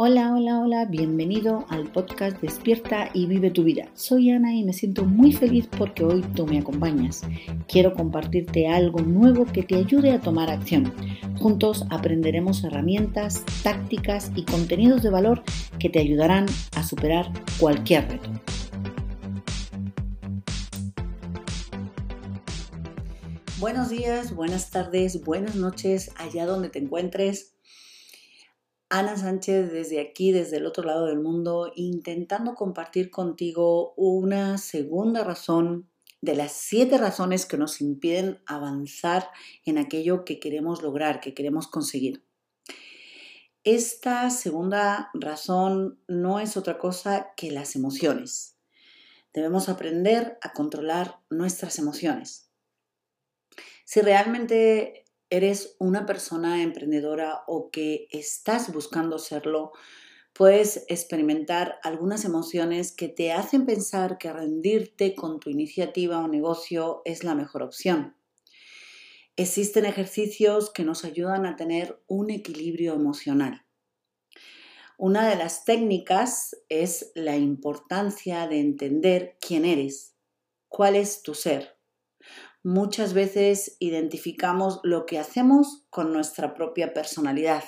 Hola, hola, hola, bienvenido al podcast Despierta y vive tu vida. Soy Ana y me siento muy feliz porque hoy tú me acompañas. Quiero compartirte algo nuevo que te ayude a tomar acción. Juntos aprenderemos herramientas, tácticas y contenidos de valor que te ayudarán a superar cualquier reto. Buenos días, buenas tardes, buenas noches, allá donde te encuentres. Ana Sánchez desde aquí, desde el otro lado del mundo, intentando compartir contigo una segunda razón de las siete razones que nos impiden avanzar en aquello que queremos lograr, que queremos conseguir. Esta segunda razón no es otra cosa que las emociones. Debemos aprender a controlar nuestras emociones. Si realmente eres una persona emprendedora o que estás buscando serlo, puedes experimentar algunas emociones que te hacen pensar que rendirte con tu iniciativa o negocio es la mejor opción. Existen ejercicios que nos ayudan a tener un equilibrio emocional. Una de las técnicas es la importancia de entender quién eres, cuál es tu ser muchas veces identificamos lo que hacemos con nuestra propia personalidad.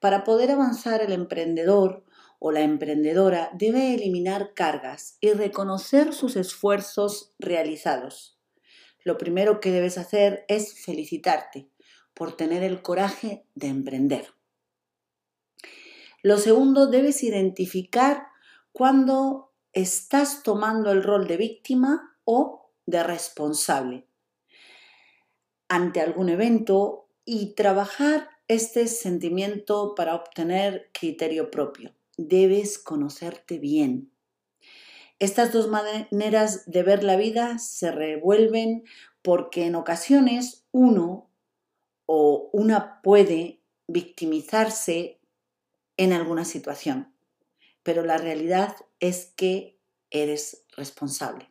Para poder avanzar el emprendedor o la emprendedora debe eliminar cargas y reconocer sus esfuerzos realizados. Lo primero que debes hacer es felicitarte por tener el coraje de emprender. Lo segundo, debes identificar cuando estás tomando el rol de víctima o de responsable ante algún evento y trabajar este sentimiento para obtener criterio propio. Debes conocerte bien. Estas dos maneras de ver la vida se revuelven porque en ocasiones uno o una puede victimizarse en alguna situación, pero la realidad es que eres responsable.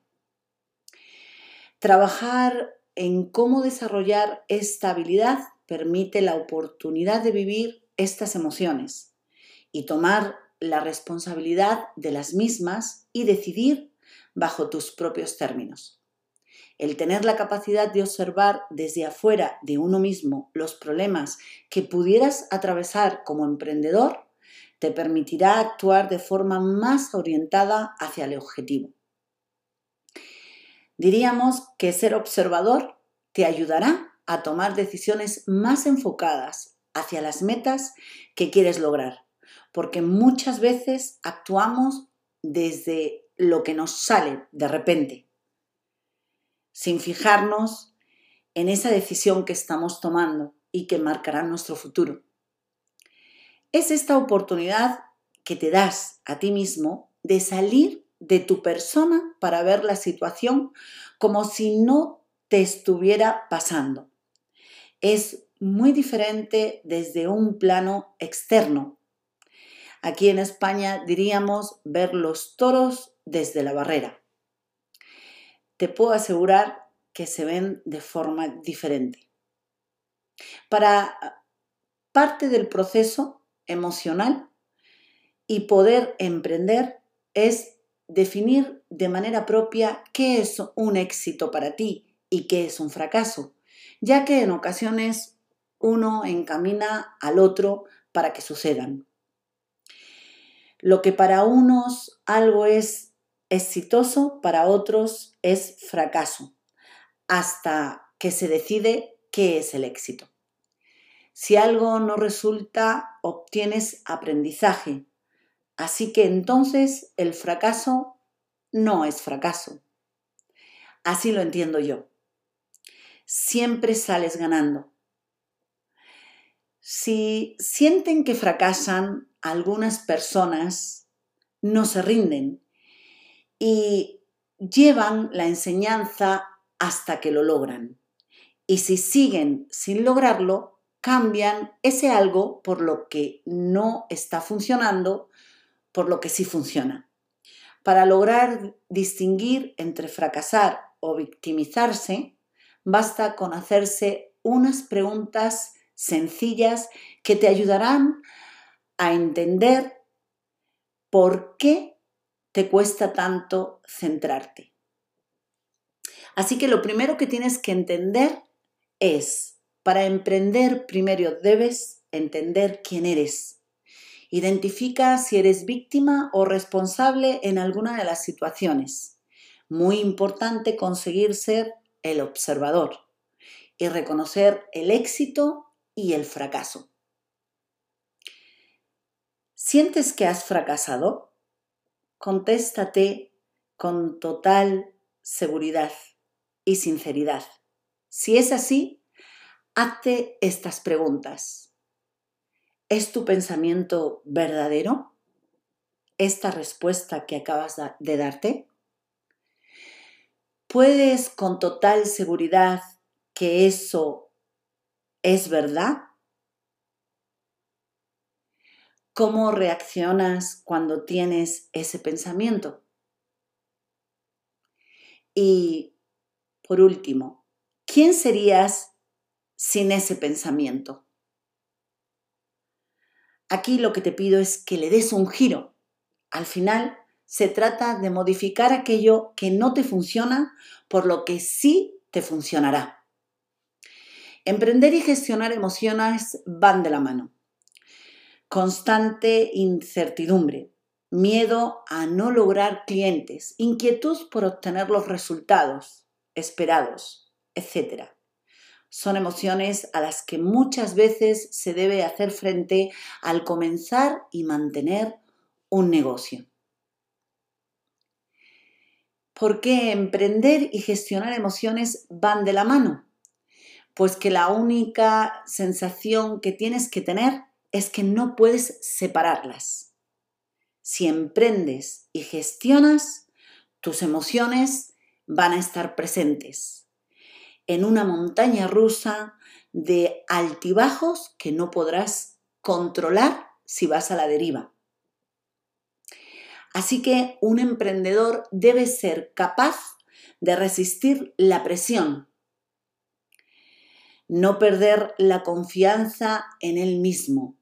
Trabajar en cómo desarrollar esta habilidad permite la oportunidad de vivir estas emociones y tomar la responsabilidad de las mismas y decidir bajo tus propios términos. El tener la capacidad de observar desde afuera de uno mismo los problemas que pudieras atravesar como emprendedor te permitirá actuar de forma más orientada hacia el objetivo. Diríamos que ser observador te ayudará a tomar decisiones más enfocadas hacia las metas que quieres lograr, porque muchas veces actuamos desde lo que nos sale de repente, sin fijarnos en esa decisión que estamos tomando y que marcará nuestro futuro. Es esta oportunidad que te das a ti mismo de salir de tu persona para ver la situación como si no te estuviera pasando. Es muy diferente desde un plano externo. Aquí en España diríamos ver los toros desde la barrera. Te puedo asegurar que se ven de forma diferente. Para parte del proceso emocional y poder emprender es definir de manera propia qué es un éxito para ti y qué es un fracaso, ya que en ocasiones uno encamina al otro para que sucedan. Lo que para unos algo es exitoso, para otros es fracaso, hasta que se decide qué es el éxito. Si algo no resulta, obtienes aprendizaje, Así que entonces el fracaso no es fracaso. Así lo entiendo yo. Siempre sales ganando. Si sienten que fracasan, algunas personas no se rinden y llevan la enseñanza hasta que lo logran. Y si siguen sin lograrlo, cambian ese algo por lo que no está funcionando por lo que sí funciona. Para lograr distinguir entre fracasar o victimizarse, basta con hacerse unas preguntas sencillas que te ayudarán a entender por qué te cuesta tanto centrarte. Así que lo primero que tienes que entender es, para emprender primero debes entender quién eres. Identifica si eres víctima o responsable en alguna de las situaciones. Muy importante conseguir ser el observador y reconocer el éxito y el fracaso. ¿Sientes que has fracasado? Contéstate con total seguridad y sinceridad. Si es así, hazte estas preguntas. ¿Es tu pensamiento verdadero? ¿Esta respuesta que acabas de darte? ¿Puedes con total seguridad que eso es verdad? ¿Cómo reaccionas cuando tienes ese pensamiento? Y por último, ¿quién serías sin ese pensamiento? Aquí lo que te pido es que le des un giro. Al final se trata de modificar aquello que no te funciona por lo que sí te funcionará. Emprender y gestionar emociones van de la mano constante incertidumbre, miedo a no lograr clientes, inquietud por obtener los resultados esperados, etc. Son emociones a las que muchas veces se debe hacer frente al comenzar y mantener un negocio. ¿Por qué emprender y gestionar emociones van de la mano? Pues que la única sensación que tienes que tener es que no puedes separarlas. Si emprendes y gestionas, tus emociones van a estar presentes en una montaña rusa de altibajos que no podrás controlar si vas a la deriva. Así que un emprendedor debe ser capaz de resistir la presión, no perder la confianza en él mismo,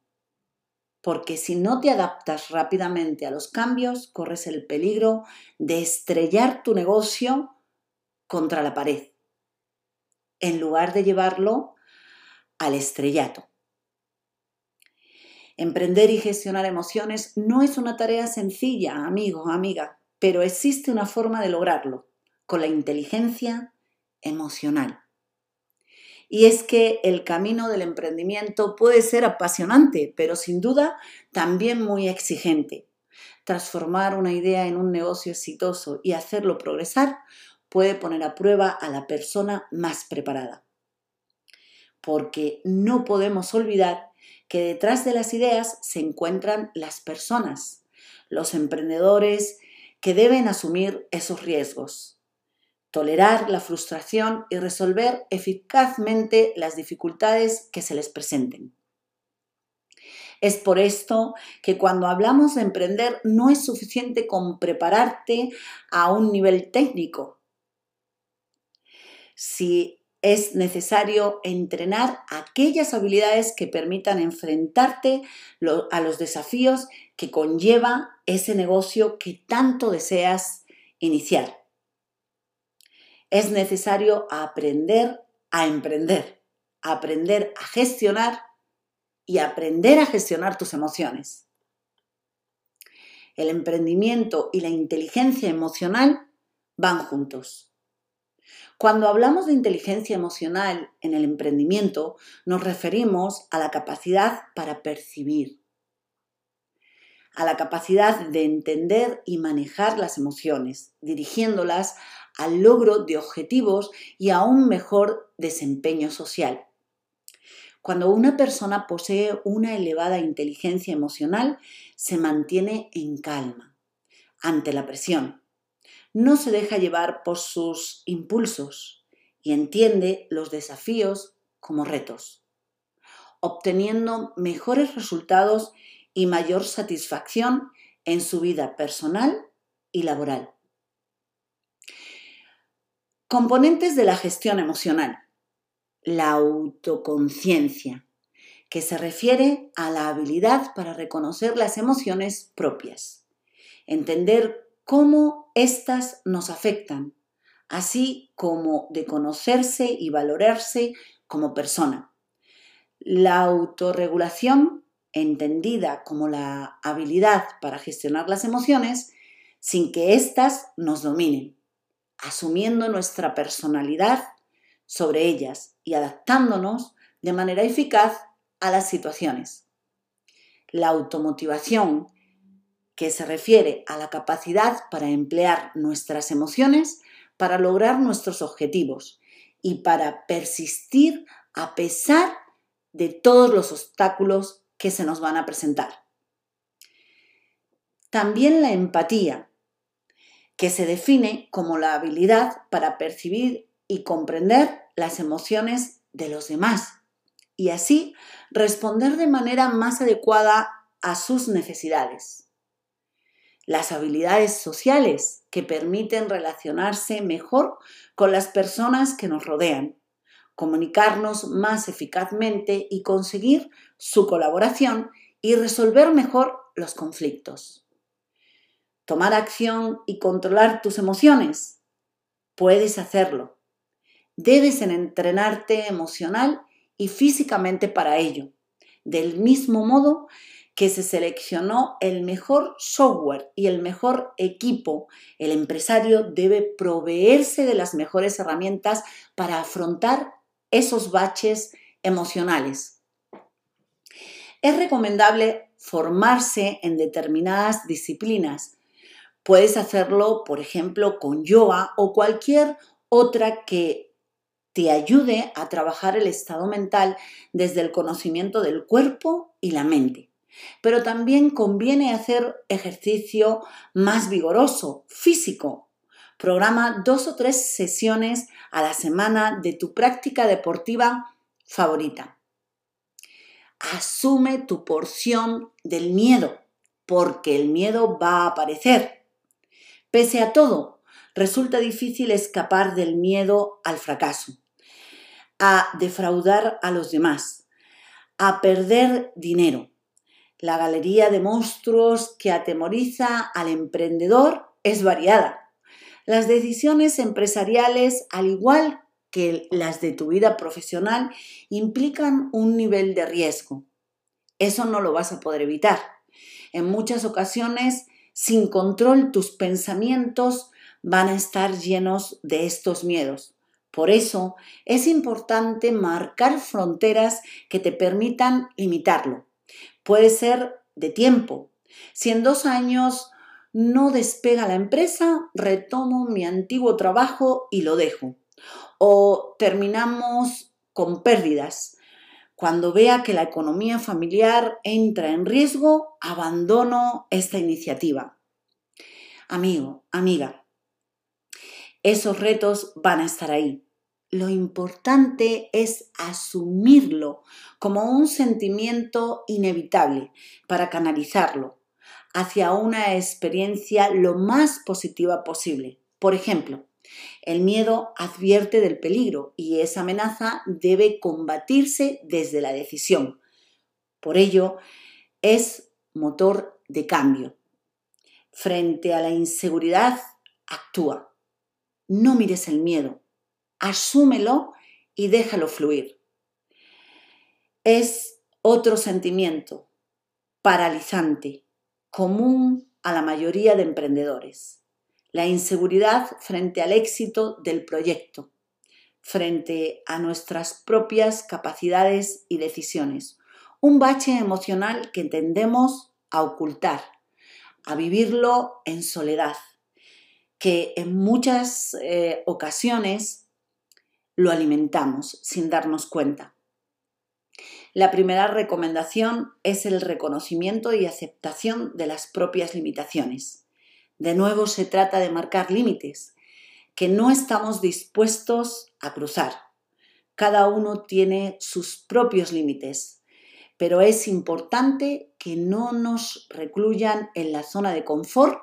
porque si no te adaptas rápidamente a los cambios, corres el peligro de estrellar tu negocio contra la pared, en lugar de llevarlo al estrellato. Emprender y gestionar emociones no es una tarea sencilla, amigo, amiga, pero existe una forma de lograrlo, con la inteligencia emocional. Y es que el camino del emprendimiento puede ser apasionante, pero sin duda también muy exigente. Transformar una idea en un negocio exitoso y hacerlo progresar puede poner a prueba a la persona más preparada. Porque no podemos olvidar que detrás de las ideas se encuentran las personas, los emprendedores que deben asumir esos riesgos tolerar la frustración y resolver eficazmente las dificultades que se les presenten. Es por esto que cuando hablamos de emprender no es suficiente con prepararte a un nivel técnico. Si es necesario entrenar aquellas habilidades que permitan enfrentarte a los desafíos que conlleva ese negocio que tanto deseas iniciar es necesario aprender a emprender, aprender a gestionar y aprender a gestionar tus emociones. El emprendimiento y la inteligencia emocional van juntos. Cuando hablamos de inteligencia emocional en el emprendimiento, nos referimos a la capacidad para percibir, a la capacidad de entender y manejar las emociones, dirigiéndolas al logro de objetivos y a un mejor desempeño social. Cuando una persona posee una elevada inteligencia emocional, se mantiene en calma ante la presión. No se deja llevar por sus impulsos y entiende los desafíos como retos, obteniendo mejores resultados y mayor satisfacción en su vida personal y laboral. Componentes de la gestión emocional. La autoconciencia, que se refiere a la habilidad para reconocer las emociones propias, entender cómo éstas nos afectan, así como de conocerse y valorarse como persona. La autorregulación, entendida como la habilidad para gestionar las emociones sin que éstas nos dominen, asumiendo nuestra personalidad sobre ellas y adaptándonos de manera eficaz a las situaciones. La automotivación, que se refiere a la capacidad para emplear nuestras emociones para lograr nuestros objetivos y para persistir a pesar de todos los obstáculos que se nos van a presentar. También la empatía, que se define como la habilidad para percibir y comprender las emociones de los demás y así responder de manera más adecuada a sus necesidades. Las habilidades sociales que permiten relacionarse mejor con las personas que nos rodean, comunicarnos más eficazmente y conseguir su colaboración y resolver mejor los conflictos. Tomar acción y controlar tus emociones. Puedes hacerlo. Debes entrenarte emocional y físicamente para ello, del mismo modo que se seleccionó el mejor software y el mejor equipo, el empresario debe proveerse de las mejores herramientas para afrontar esos baches emocionales. Es recomendable formarse en determinadas disciplinas. Puedes hacerlo, por ejemplo, con yoga o cualquier otra que te ayude a trabajar el estado mental desde el conocimiento del cuerpo y la mente. Pero también conviene hacer ejercicio más vigoroso, físico. Programa dos o tres sesiones a la semana de tu práctica deportiva favorita. Asume tu porción del miedo, porque el miedo va a aparecer. Pese a todo, resulta difícil escapar del miedo al fracaso a defraudar a los demás, a perder dinero. La galería de monstruos que atemoriza al emprendedor es variada. Las decisiones empresariales, al igual que las de tu vida profesional, implican un nivel de riesgo. Eso no lo vas a poder evitar. En muchas ocasiones, sin control, tus pensamientos van a estar llenos de estos miedos. Por eso es importante marcar fronteras que te permitan limitarlo. Puede ser de tiempo. Si en dos años no despega la empresa, retomo mi antiguo trabajo y lo dejo. O terminamos con pérdidas. Cuando vea que la economía familiar entra en riesgo, abandono esta iniciativa. Amigo, amiga, esos retos van a estar ahí lo importante es asumirlo como un sentimiento inevitable para canalizarlo hacia una experiencia lo más positiva posible. Por ejemplo, el miedo advierte del peligro y esa amenaza debe combatirse desde la decisión. Por ello, es motor de cambio. Frente a la inseguridad, actúa. No mires el miedo, asúmelo y déjalo fluir. Es otro sentimiento paralizante, común a la mayoría de emprendedores. La inseguridad frente al éxito del proyecto, frente a nuestras propias capacidades y decisiones. Un bache emocional que tendemos a ocultar, a vivirlo en soledad, que en muchas eh, ocasiones lo alimentamos sin darnos cuenta. La primera recomendación es el reconocimiento y aceptación de las propias limitaciones. De nuevo se trata de marcar límites que no estamos dispuestos a cruzar. Cada uno tiene sus propios límites, pero es importante que no nos recluyan en la zona de confort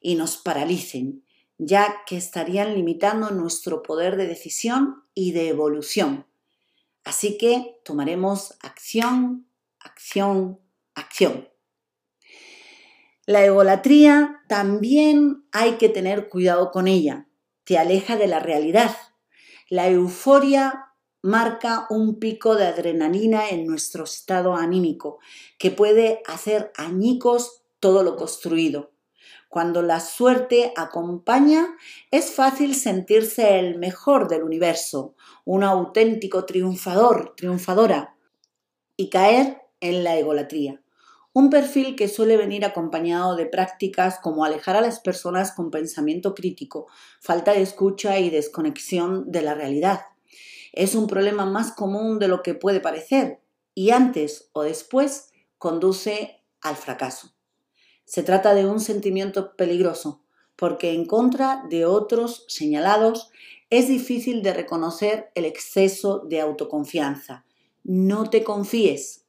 y nos paralicen, ya que estarían limitando nuestro poder de decisión y de evolución. Así que tomaremos acción, acción, acción. La egolatría también hay que tener cuidado con ella. Te aleja de la realidad. La euforia marca un pico de adrenalina en nuestro estado anímico que puede hacer añicos todo lo construido. Cuando la suerte acompaña, es fácil sentirse el mejor del universo, un auténtico triunfador, triunfadora, y caer en la egolatría. Un perfil que suele venir acompañado de prácticas como alejar a las personas con pensamiento crítico, falta de escucha y desconexión de la realidad. Es un problema más común de lo que puede parecer y antes o después conduce al fracaso. Se trata de un sentimiento peligroso, porque en contra de otros señalados es difícil de reconocer el exceso de autoconfianza. No te confíes.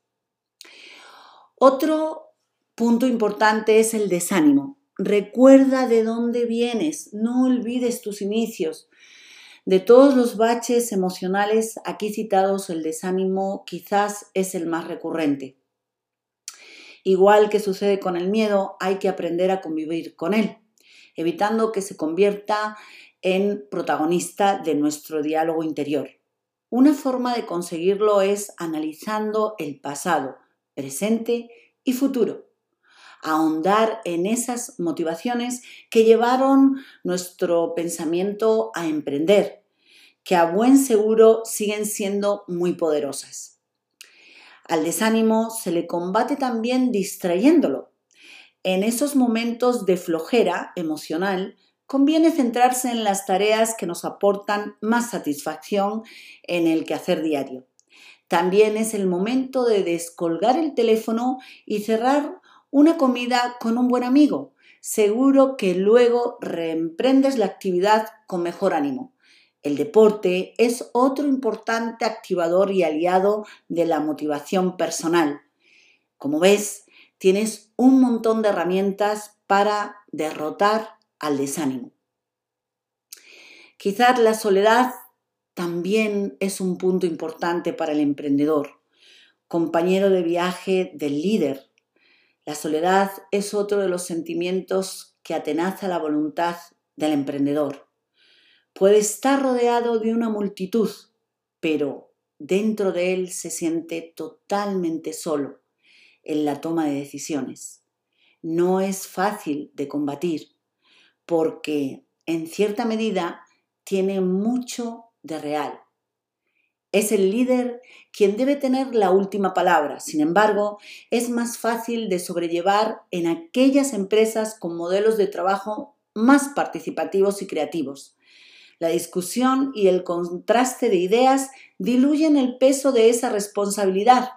Otro punto importante es el desánimo. Recuerda de dónde vienes, no olvides tus inicios. De todos los baches emocionales aquí citados, el desánimo quizás es el más recurrente. Igual que sucede con el miedo, hay que aprender a convivir con él, evitando que se convierta en protagonista de nuestro diálogo interior. Una forma de conseguirlo es analizando el pasado, presente y futuro. Ahondar en esas motivaciones que llevaron nuestro pensamiento a emprender, que a buen seguro siguen siendo muy poderosas. Al desánimo se le combate también distrayéndolo. En esos momentos de flojera emocional, conviene centrarse en las tareas que nos aportan más satisfacción en el quehacer diario. También es el momento de descolgar el teléfono y cerrar una comida con un buen amigo. Seguro que luego reemprendes la actividad con mejor ánimo. El deporte es otro importante activador y aliado de la motivación personal. Como ves, tienes un montón de herramientas para derrotar al desánimo. Quizás la soledad también es un punto importante para el emprendedor, compañero de viaje del líder. La soledad es otro de los sentimientos que atenaza la voluntad del emprendedor. Puede estar rodeado de una multitud, pero dentro de él se siente totalmente solo en la toma de decisiones. No es fácil de combatir porque en cierta medida tiene mucho de real. Es el líder quien debe tener la última palabra. Sin embargo, es más fácil de sobrellevar en aquellas empresas con modelos de trabajo más participativos y creativos, la discusión y el contraste de ideas diluyen el peso de esa responsabilidad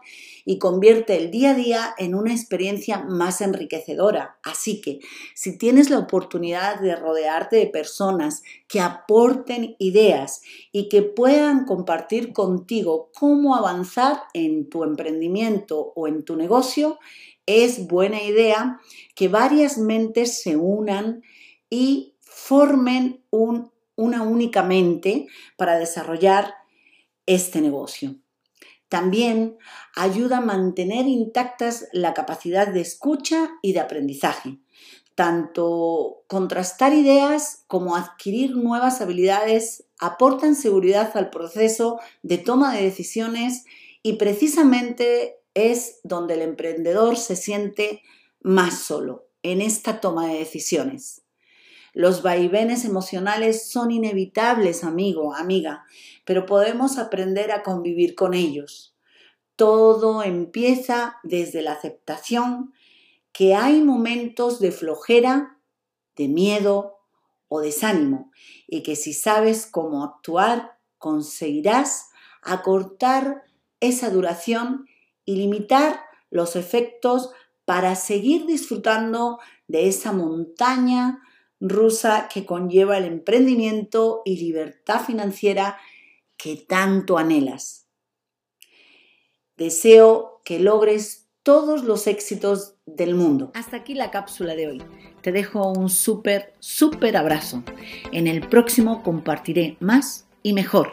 y convierte el día a día en una experiencia más enriquecedora. Así que si tienes la oportunidad de rodearte de personas que aporten ideas y que puedan compartir contigo cómo avanzar en tu emprendimiento o en tu negocio, es buena idea que varias mentes se unan y formen un una única mente para desarrollar este negocio. También ayuda a mantener intactas la capacidad de escucha y de aprendizaje. Tanto contrastar ideas como adquirir nuevas habilidades aportan seguridad al proceso de toma de decisiones y precisamente es donde el emprendedor se siente más solo, en esta toma de decisiones. Los vaivenes emocionales son inevitables, amigo, amiga, pero podemos aprender a convivir con ellos. Todo empieza desde la aceptación que hay momentos de flojera, de miedo o desánimo y que si sabes cómo actuar, conseguirás acortar esa duración y limitar los efectos para seguir disfrutando de esa montaña rusa que conlleva el emprendimiento y libertad financiera que tanto anhelas. Deseo que logres todos los éxitos del mundo. Hasta aquí la cápsula de hoy. Te dejo un súper, súper abrazo. En el próximo compartiré más y mejor.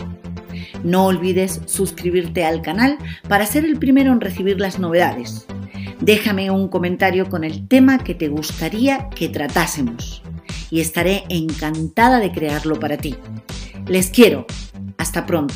No olvides suscribirte al canal para ser el primero en recibir las novedades. Déjame un comentario con el tema que te gustaría que tratásemos y estaré encantada de crearlo para ti. Les quiero. Hasta pronto.